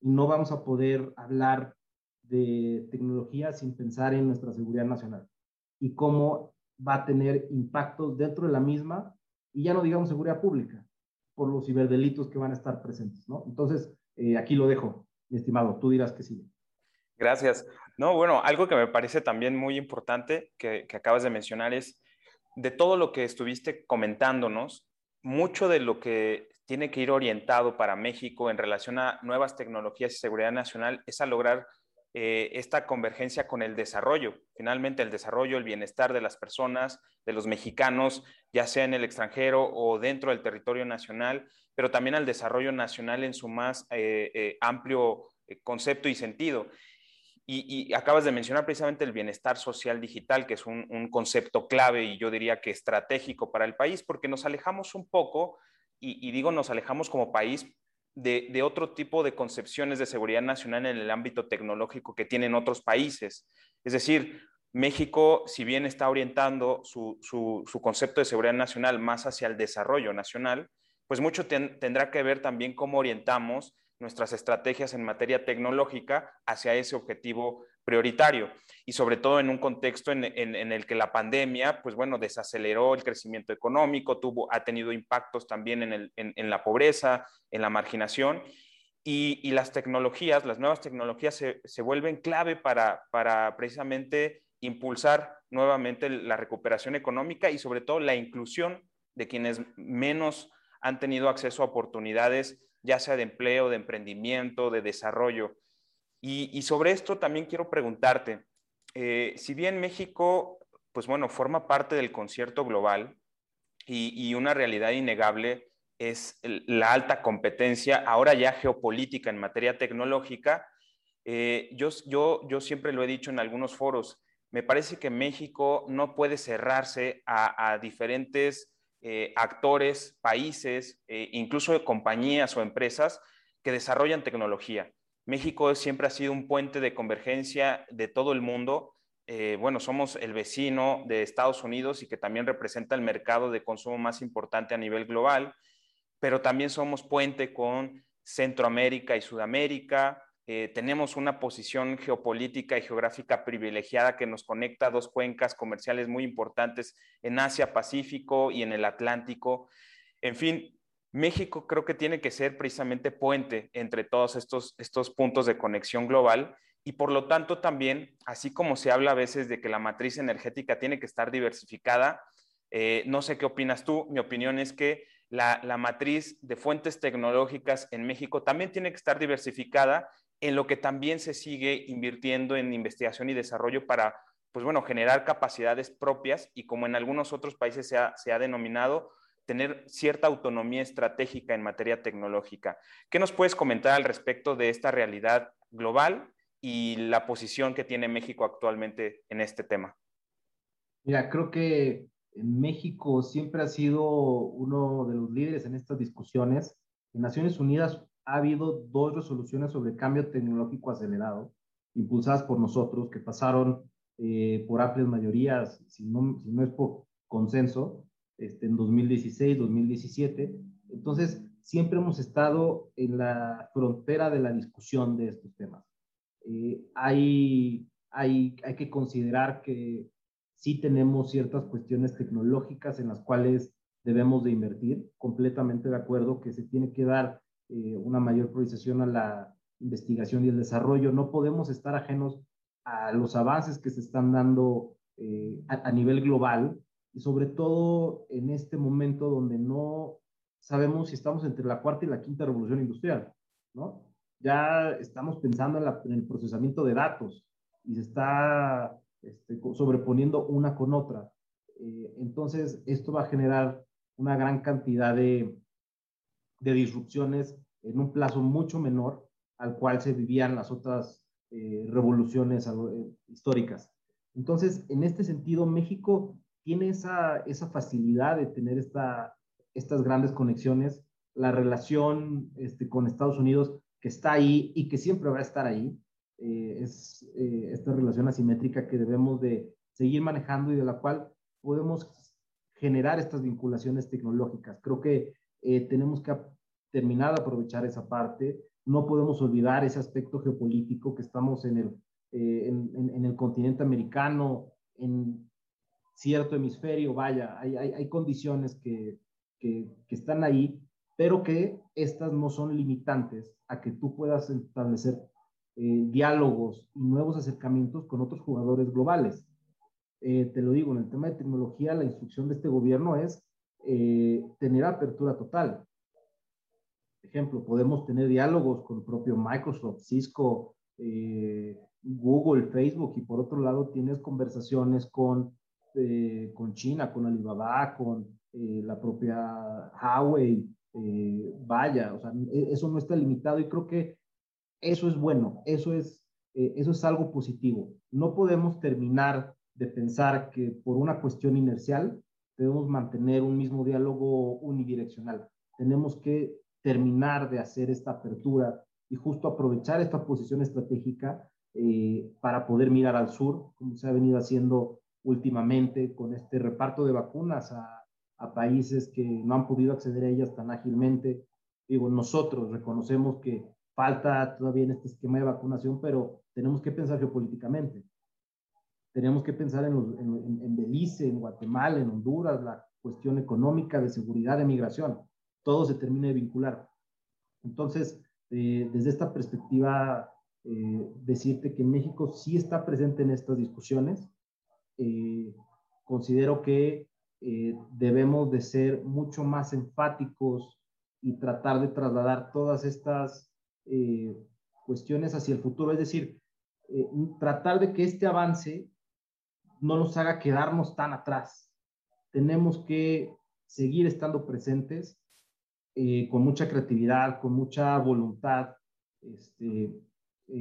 Y no vamos a poder hablar de tecnología sin pensar en nuestra seguridad nacional y cómo va a tener impactos dentro de la misma, y ya no digamos seguridad pública, por los ciberdelitos que van a estar presentes, ¿no? Entonces, eh, aquí lo dejo, mi estimado, tú dirás que sí. Gracias. No, bueno, algo que me parece también muy importante que acabas de mencionar es de todo lo que estuviste comentándonos, mucho de lo que tiene que ir orientado para México en relación a nuevas tecnologías y seguridad nacional es a lograr eh, esta convergencia con el desarrollo. Finalmente, el desarrollo, el bienestar de las personas, de los mexicanos, ya sea en el extranjero o dentro del territorio nacional, pero también al desarrollo nacional en su más eh, eh, amplio concepto y sentido. Y, acabas de mencionar precisamente el bienestar social digital, que es un, concepto clave y yo diría que estratégico para el país, porque nos alejamos un poco y, digo nos alejamos como país de, otro tipo de concepciones de seguridad nacional en el ámbito tecnológico que tienen otros países. Es decir, México, si bien está orientando su, concepto de seguridad nacional más hacia el desarrollo nacional, pues mucho tendrá que ver también cómo orientamos nuestras estrategias en materia tecnológica hacia ese objetivo prioritario. Y sobre todo en un contexto en, el que la pandemia, pues bueno, desaceleró el crecimiento económico, tuvo, ha tenido impactos también en, la pobreza, en la marginación. Y, las tecnologías, las nuevas tecnologías se, vuelven clave para, para precisamente impulsar nuevamente la recuperación económica y sobre todo la inclusión de quienes menos han tenido acceso a oportunidades, ya sea de empleo, de emprendimiento, de desarrollo. Y, sobre esto también quiero preguntarte, eh, si bien México, pues bueno, forma parte del concierto global y, una realidad innegable es la alta competencia, ahora ya geopolítica en materia tecnológica, eh, yo, yo, yo siempre lo he dicho en algunos foros, me parece que México no puede cerrarse a, diferentes eh, actores, países, incluso compañías o empresas que desarrollan tecnología. México siempre ha sido un puente de convergencia de todo el mundo. Eh, bueno, somos el vecino de Estados Unidos y que también representa el mercado de consumo más importante a nivel global, pero también somos puente con Centroamérica y Sudamérica. Eh, tenemos una posición geopolítica y geográfica privilegiada que nos conecta a dos cuencas comerciales muy importantes en Asia, Pacífico y en el Atlántico. En fin, México creo que tiene que ser precisamente puente entre todos estos, estos puntos de conexión global y por lo tanto también, así como se habla a veces de que la matriz energética tiene que estar diversificada, eh, no sé qué opinas tú, mi opinión es que la, la, matriz de fuentes tecnológicas en México también tiene que estar diversificada, en lo que también se sigue invirtiendo en investigación y desarrollo para, pues bueno, generar capacidades propias y como en algunos otros países se ha, se ha denominado, tener cierta autonomía estratégica en materia tecnológica. ¿Qué nos puedes comentar al respecto de esta realidad global y la posición que tiene México actualmente en este tema? Mira, creo que México siempre ha sido uno de los líderes en estas discusiones. En Naciones Unidas ha habido dos resoluciones sobre cambio tecnológico acelerado, impulsadas por nosotros, que pasaron eh, por amplias mayorías, si no, si no es por consenso, este, en 2016, 2017. Entonces, siempre hemos estado en la frontera de la discusión de estos temas. Eh, hay, hay, hay que considerar que sí tenemos ciertas cuestiones tecnológicas en las cuales debemos de invertir. Completamente de acuerdo que se tiene que dar eh, una mayor priorización a la investigación y el desarrollo. No podemos estar ajenos a los avances que se están dando eh, a, nivel global y sobre todo en este momento donde no sabemos si estamos entre la cuarta y la quinta revolución industrial, ¿no? Ya estamos pensando en, el procesamiento de datos y se está este, sobreponiendo una con otra. Eh, entonces, esto va a generar una gran cantidad de, de, disrupciones en un plazo mucho menor al cual se vivían las otras eh, revoluciones eh, históricas. Entonces, en este sentido, México tiene esa, esa facilidad de tener esta, estas grandes conexiones, la relación este, con Estados Unidos que está ahí y que siempre va a estar ahí, eh, es eh, esta relación asimétrica que debemos de seguir manejando y de la cual podemos generar estas vinculaciones tecnológicas. Creo que eh, tenemos que terminar de aprovechar esa parte. No podemos olvidar ese aspecto geopolítico que estamos en el, en, en, en el continente americano, en cierto hemisferio, vaya, hay, hay, hay condiciones que, que, que, están ahí, pero que estas no son limitantes a que tú puedas establecer eh, diálogos y nuevos acercamientos con otros jugadores globales. Eh, te lo digo, en el tema de tecnología, la instrucción de este gobierno es eh, tener apertura total. Por ejemplo, podemos tener diálogos con el propio Microsoft, Cisco, Google, Facebook, y por otro lado tienes conversaciones con eh, con China, con Alibaba, con eh, la propia Huawei, eh, vaya, o sea, e, eso no está limitado y creo que eso es bueno, eso es, eso es algo positivo. No podemos terminar de pensar que por una cuestión inercial debemos mantener un mismo diálogo unidireccional. Tenemos que terminar de hacer esta apertura y justo aprovechar esta posición estratégica para poder mirar al sur, como se ha venido haciendo últimamente con este reparto de vacunas a, a, países que no han podido acceder a ellas tan ágilmente. Digo, nosotros reconocemos que falta todavía en este esquema de vacunación, pero tenemos que pensar geopolíticamente. Tenemos que pensar en, en, en Belice, en Guatemala, en Honduras, la cuestión económica, de seguridad, de migración. Todo se termina de vincular. Entonces, eh, desde esta perspectiva, eh, decirte que México sí está presente en estas discusiones, eh, considero que eh, debemos de ser mucho más enfáticos y tratar de trasladar todas estas eh, cuestiones hacia el futuro. Es decir, eh, tratar de que este avance no nos haga quedarnos tan atrás. Tenemos que seguir estando presentes con mucha creatividad, con mucha voluntad, este,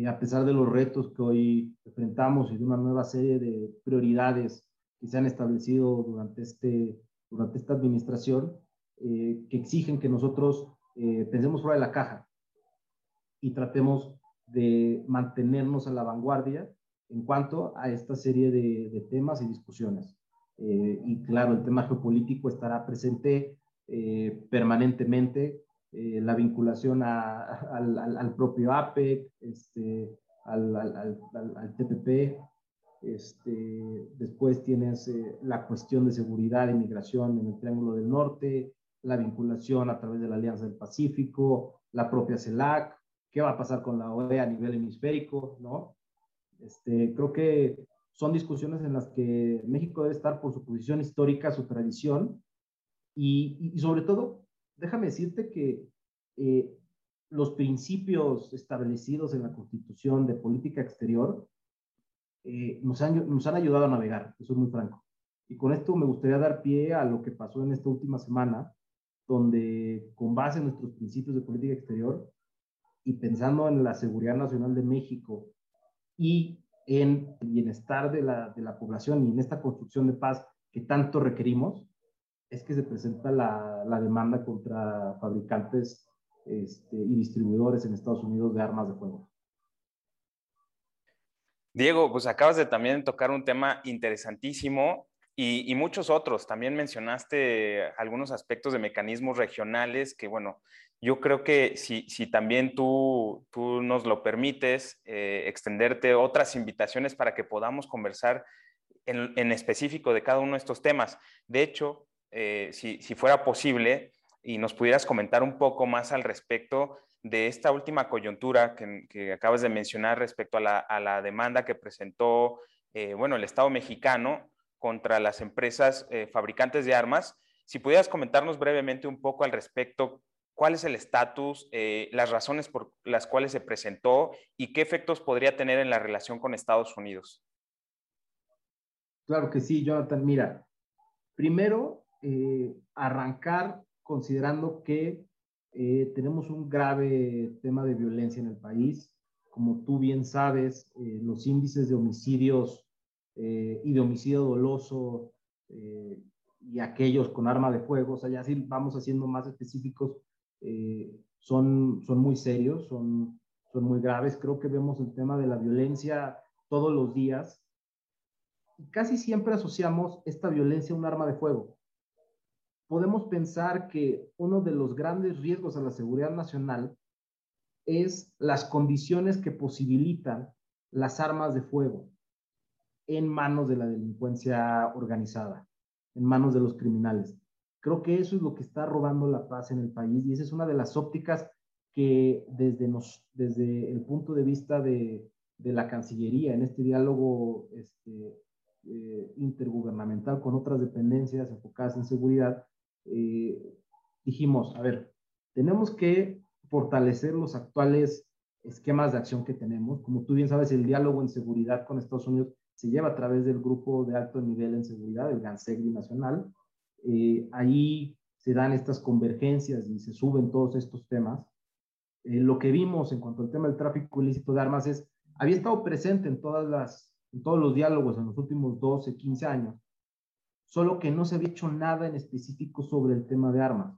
a pesar de los retos que hoy enfrentamos y de una nueva serie de prioridades que se han establecido durante, este, durante esta administración, eh, que exigen que nosotros eh, pensemos fuera de la caja y tratemos de mantenernos a la vanguardia en cuanto a esta serie de, temas y discusiones. Eh, y claro, el tema geopolítico estará presente permanentemente, la vinculación al, propio APEC, este, al, TPP, este, después tienes eh, la cuestión de seguridad e inmigración en el Triángulo del Norte, la vinculación a través de la Alianza del Pacífico, la propia CELAC, qué va a pasar con la OEA a nivel hemisférico, ¿no? Este, creo que son discusiones en las que México debe estar por su posición histórica, su tradición, y, y sobre todo, déjame decirte que eh, los principios establecidos en la Constitución de política exterior eh, nos, han, nos han ayudado a navegar, eso es muy franco. Y con esto me gustaría dar pie a lo que pasó en esta última semana, donde con base en nuestros principios de política exterior y pensando en la seguridad nacional de México y en el bienestar de la, de la población y en esta construcción de paz que tanto requerimos, es que se presenta la, la demanda contra fabricantes este, y distribuidores en Estados Unidos de armas de fuego. Diego, pues acabas de también tocar un tema interesantísimo y, muchos otros. También mencionaste algunos aspectos de mecanismos regionales que, bueno, yo creo que si, si también tú, tú nos lo permites, eh, extenderte otras invitaciones para que podamos conversar en, específico de cada uno de estos temas. De hecho, eh, si, si fuera posible y nos pudieras comentar un poco más al respecto de esta última coyuntura que, acabas de mencionar respecto a la, demanda que presentó, eh, bueno, el Estado mexicano contra las empresas eh, fabricantes de armas. Si pudieras comentarnos brevemente un poco al respecto, cuál es el estatus, eh, las razones por las cuales se presentó y qué efectos podría tener en la relación con Estados Unidos. Claro que sí, Jonathan. Mira, primero, arrancar considerando que eh, tenemos un grave tema de violencia en el país. Como tú bien sabes, eh, los índices de homicidios eh, y de homicidio doloso y aquellos con arma de fuego, o sea, ya si vamos haciendo más específicos, son, son muy serios, son, son muy graves. Creo que vemos el tema de la violencia todos los días. Casi siempre asociamos esta violencia a un arma de fuego podemos pensar que uno de los grandes riesgos a la seguridad nacional es las condiciones que posibilitan las armas de fuego en manos de la delincuencia organizada, en manos de los criminales. Creo que eso es lo que está robando la paz en el país y esa es una de las ópticas que desde, nos, desde el punto de vista de, de la Cancillería, en este diálogo este, eh, intergubernamental con otras dependencias enfocadas en seguridad, eh, dijimos, a ver, tenemos que fortalecer los actuales esquemas de acción que tenemos. Como tú bien sabes, el diálogo en seguridad con Estados Unidos se lleva a través del grupo de alto nivel en seguridad, el GANSEGRI nacional. Eh, ahí se dan estas convergencias y se suben todos estos temas. Eh, lo que vimos en cuanto al tema del tráfico ilícito de armas es, había estado presente en, todas las, en todos los diálogos en los últimos 12, 15 años, solo que no se había hecho nada en específico sobre el tema de armas.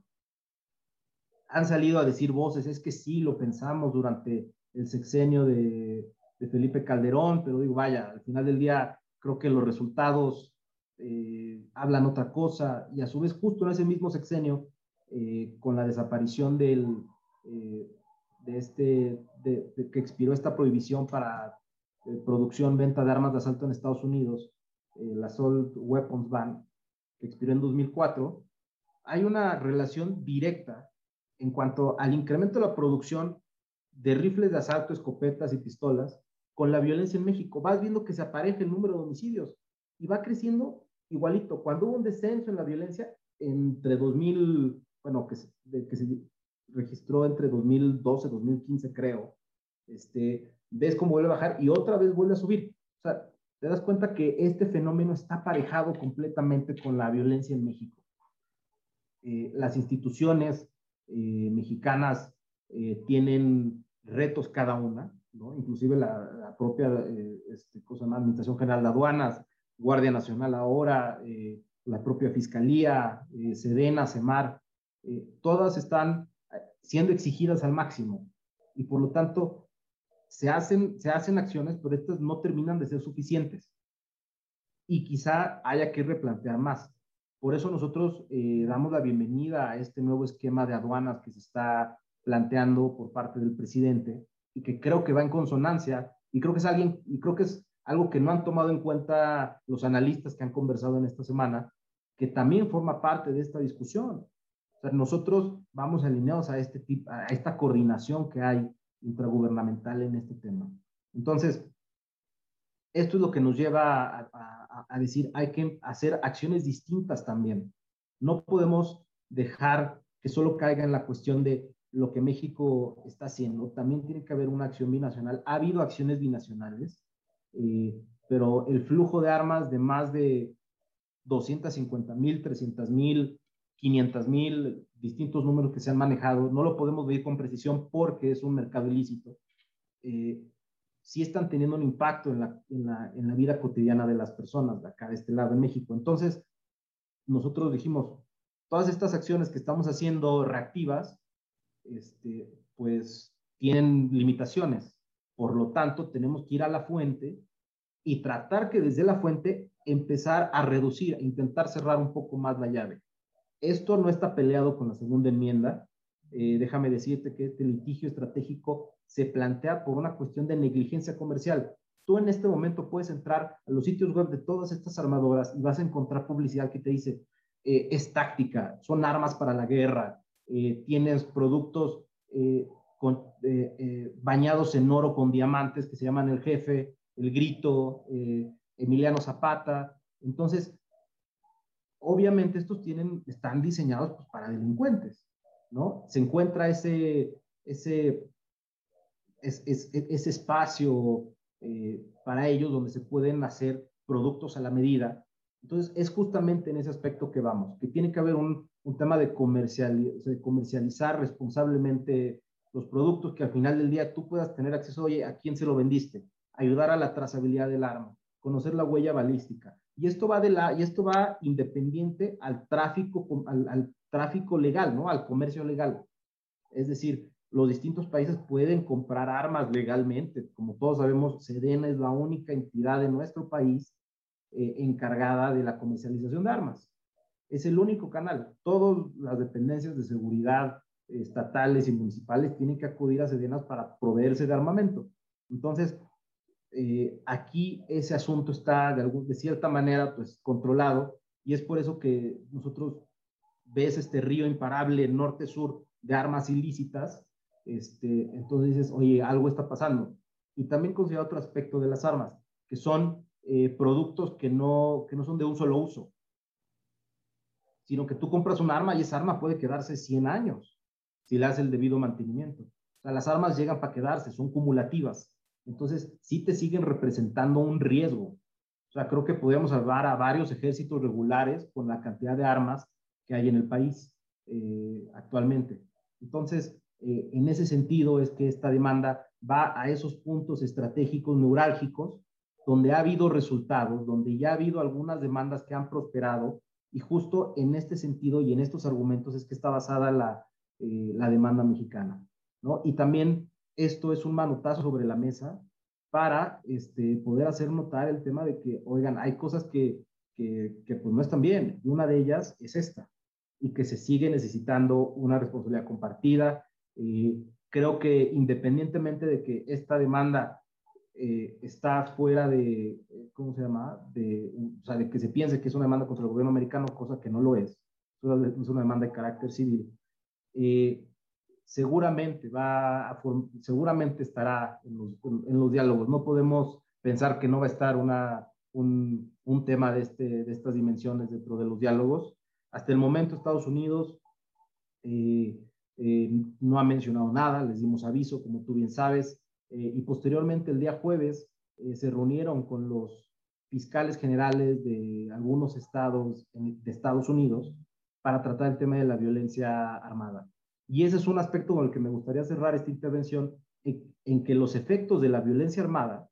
Han salido a decir voces, es que sí, lo pensamos durante el sexenio de, Felipe Calderón, pero digo, vaya, al final del día creo que los resultados eh, hablan otra cosa y a su vez justo en ese mismo sexenio, eh, con la desaparición eh, de este, de, que expiró esta prohibición para producción, venta de armas de asalto en Estados Unidos, el Assault Weapons Ban, que expiró en 2004, hay una relación directa en cuanto al incremento de la producción de rifles de asalto, escopetas y pistolas con la violencia en México. Vas viendo que se apareja el número de homicidios y va creciendo igualito, cuando hubo un descenso en la violencia entre 2000, bueno, que se, que registró entre 2012 y 2015, creo, este, ves cómo vuelve a bajar y otra vez vuelve a subir. O sea, te das cuenta que este fenómeno está aparejado completamente con la violencia en México. Eh, las instituciones eh, mexicanas eh, tienen retos cada una, ¿no? inclusive la, propia este, cosa Administración General de Aduanas, Guardia Nacional ahora, la propia Fiscalía, Sedena, Semar, todas están siendo exigidas al máximo y por lo tanto se hacen, se hacen acciones, pero estas no terminan de ser suficientes y quizá haya que replantear más. Por eso nosotros eh, damos la bienvenida a este nuevo esquema de aduanas que se está planteando por parte del presidente y que creo que va en consonancia y creo que es alguien y creo que es algo que no han tomado en cuenta los analistas que han conversado en esta semana, que también forma parte de esta discusión. O sea, nosotros vamos alineados a este tipo, a esta coordinación que hay intragubernamental en este tema. Entonces, esto es lo que nos lleva a a, decir, hay que hacer acciones distintas también. No podemos dejar que solo caiga en la cuestión de lo que México está haciendo. También tiene que haber una acción binacional. Ha habido acciones binacionales, eh, pero el flujo de armas de más de 250 mil, 300 mil, 500 mil, distintos números que se han manejado, no lo podemos medir con precisión porque es un mercado ilícito. Eh, sí están teniendo un impacto en la, en la, en la vida cotidiana de las personas de acá, de este lado, en México. Entonces, nosotros dijimos, todas estas acciones que estamos haciendo reactivas, este, pues tienen limitaciones. Por lo tanto, tenemos que ir a la fuente y tratar que desde la fuente empezar a reducir, intentar cerrar un poco más la llave. Esto no está peleado con la segunda enmienda. Eh, déjame decirte que este litigio estratégico se plantea por una cuestión de negligencia comercial. Tú en este momento puedes entrar a los sitios web de todas estas armadoras y vas a encontrar publicidad que te dice, eh, es táctica, son armas para la guerra, eh, tienes productos eh, bañados en oro con diamantes que se llaman el jefe, el grito, Emiliano Zapata. Entonces, obviamente estos tienen, están diseñados pues, para delincuentes, ¿no? Se encuentra ese, ese es, ese espacio eh, para ellos donde se pueden hacer productos a la medida. Entonces, es justamente en ese aspecto que vamos, que tiene que haber un, un tema de, comercial, de comercializar responsablemente los productos, que al final del día tú puedas tener acceso, oye, ¿a quién se lo vendiste? Ayudar a la trazabilidad del arma, conocer la huella balística. Y esto va, de la, y esto va independiente al tráfico, al tráfico legal, ¿no? Al comercio legal. Es decir, los distintos países pueden comprar armas legalmente. Como todos sabemos, Sedena es la única entidad de nuestro país eh, encargada de la comercialización de armas. Es el único canal. Todas las dependencias de seguridad estatales y municipales tienen que acudir a Sedenas para proveerse de armamento. Entonces, eh, aquí ese asunto está de, algún, de cierta manera pues, controlado y es por eso que nosotros ves este río imparable norte-sur de armas ilícitas este, entonces dices, oye, algo está pasando. Y también considera otro aspecto de las armas, que son eh, productos que no, que no son de un solo uso, sino que tú compras un arma y esa arma puede quedarse 100 años si le hace el debido mantenimiento. O sea, las armas llegan para quedarse, son cumulativas. Entonces, sí te siguen representando un riesgo. O sea, creo que podríamos hablar a varios ejércitos regulares con la cantidad de armas que hay en el país eh, actualmente. Entonces, eh, en ese sentido es que esta demanda va a esos puntos estratégicos neurálgicos donde ha habido resultados, donde ya ha habido algunas demandas que han prosperado y justo en este sentido y en estos argumentos es que está basada la, eh, la demanda mexicana. ¿no? Y también esto es un manotazo sobre la mesa para este, poder hacer notar el tema de que, oigan, hay cosas que, que, que pues no están bien. Una de ellas es esta, y que se sigue necesitando una responsabilidad compartida, eh, creo que independientemente de que esta demanda eh, está fuera de, ¿cómo se llama? De, o sea, de que se piense que es una demanda contra el gobierno americano, cosa que no lo es. Es una demanda de carácter civil. Eh, seguramente va a, seguramente estará en los, en los, diálogos. No podemos pensar que no va a estar una, un, un tema de, este, de estas dimensiones dentro de los diálogos. Hasta el momento Estados Unidos eh, eh, no ha mencionado nada, les dimos aviso, como tú bien sabes, eh, y posteriormente el día jueves se reunieron con los fiscales generales de algunos estados de Estados Unidos para tratar el tema de la violencia armada. Y ese es un aspecto con el que me gustaría cerrar esta intervención, en, que los efectos de la violencia armada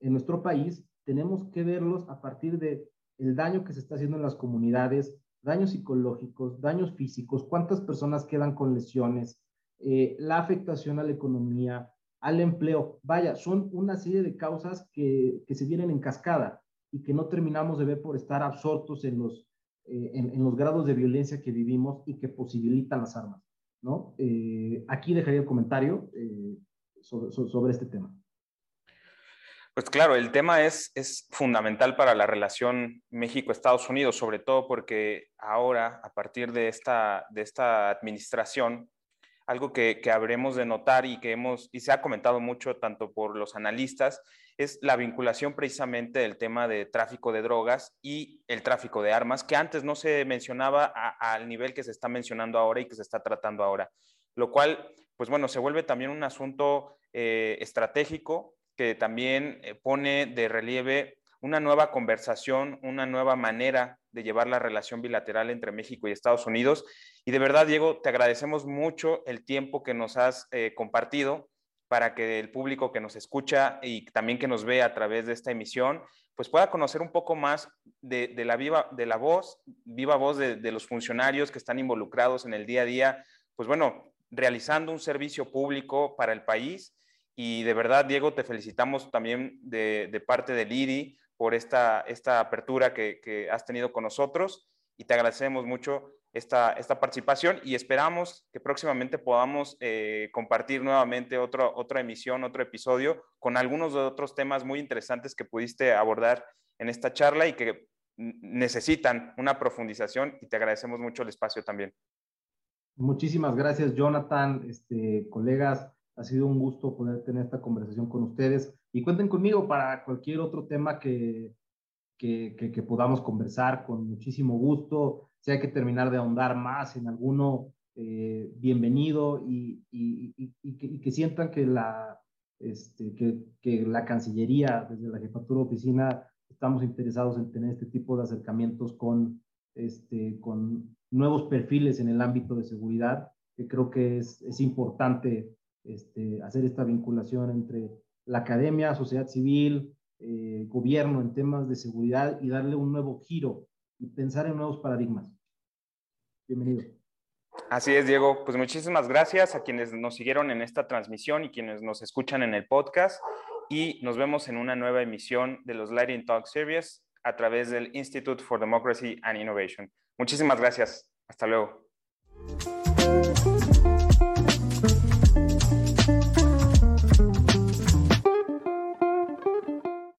en nuestro país tenemos que verlos a partir de el daño que se está haciendo en las comunidades, daños psicológicos, daños físicos, cuántas personas quedan con lesiones, eh, la afectación a la economía, al empleo. Vaya, son una serie de causas que, que, se vienen en cascada y que no terminamos de ver por estar absortos en los, eh, en, los grados de violencia que vivimos y que posibilitan las armas. ¿no? Eh, aquí dejaría el comentario sobre, sobre este tema. Pues claro, el tema es, es fundamental para la relación México-Estados Unidos, sobre todo porque ahora, a partir de esta, de esta administración, algo que, que habremos de notar y que hemos, y se ha comentado mucho tanto por los analistas, es la vinculación precisamente del tema de tráfico de drogas y el tráfico de armas, que antes no se mencionaba al nivel que se está mencionando ahora y que se está tratando ahora, lo cual, pues bueno, se vuelve también un asunto eh, estratégico que también eh, pone de relieve una nueva conversación, una nueva manera de llevar la relación bilateral entre México y Estados Unidos. Y de verdad, Diego, te agradecemos mucho el tiempo que nos has eh, compartido para que el público que nos escucha y también que nos ve a través de esta emisión, pues pueda conocer un poco más de, la, viva, de la voz, viva voz de, de los funcionarios que están involucrados en el día a día, pues bueno, realizando un servicio público para el país y de verdad, Diego, te felicitamos también de, parte del IDI por esta, esta apertura que, has tenido con nosotros y te agradecemos mucho esta, esta participación y esperamos que próximamente podamos eh, compartir nuevamente otro, otra emisión, otro episodio con algunos de otros temas muy interesantes que pudiste abordar en esta charla y que necesitan una profundización y te agradecemos mucho el espacio también. Muchísimas gracias, Jonathan, este, colegas. Ha sido un gusto poder tener esta conversación con ustedes y cuenten conmigo para cualquier otro tema que, que, que, podamos conversar con muchísimo gusto. Si hay que terminar de ahondar más en alguno, eh, bienvenido y, y, y, que, sientan que la, este, que, que, la Cancillería, desde la Jefatura de Oficina, estamos interesados en tener este tipo de acercamientos con, este, con nuevos perfiles en el ámbito de seguridad, que creo que es, es importante este, hacer esta vinculación entre la academia, sociedad civil, eh, gobierno en temas de seguridad y darle un nuevo giro y pensar en nuevos paradigmas. Bienvenido. Así es, Diego. Pues muchísimas gracias a quienes nos siguieron en esta transmisión y quienes nos escuchan en el podcast. Y nos vemos en una nueva emisión de los Lighting Talk Series a través del Institute for Democracy and Innovation. Muchísimas gracias. Hasta luego.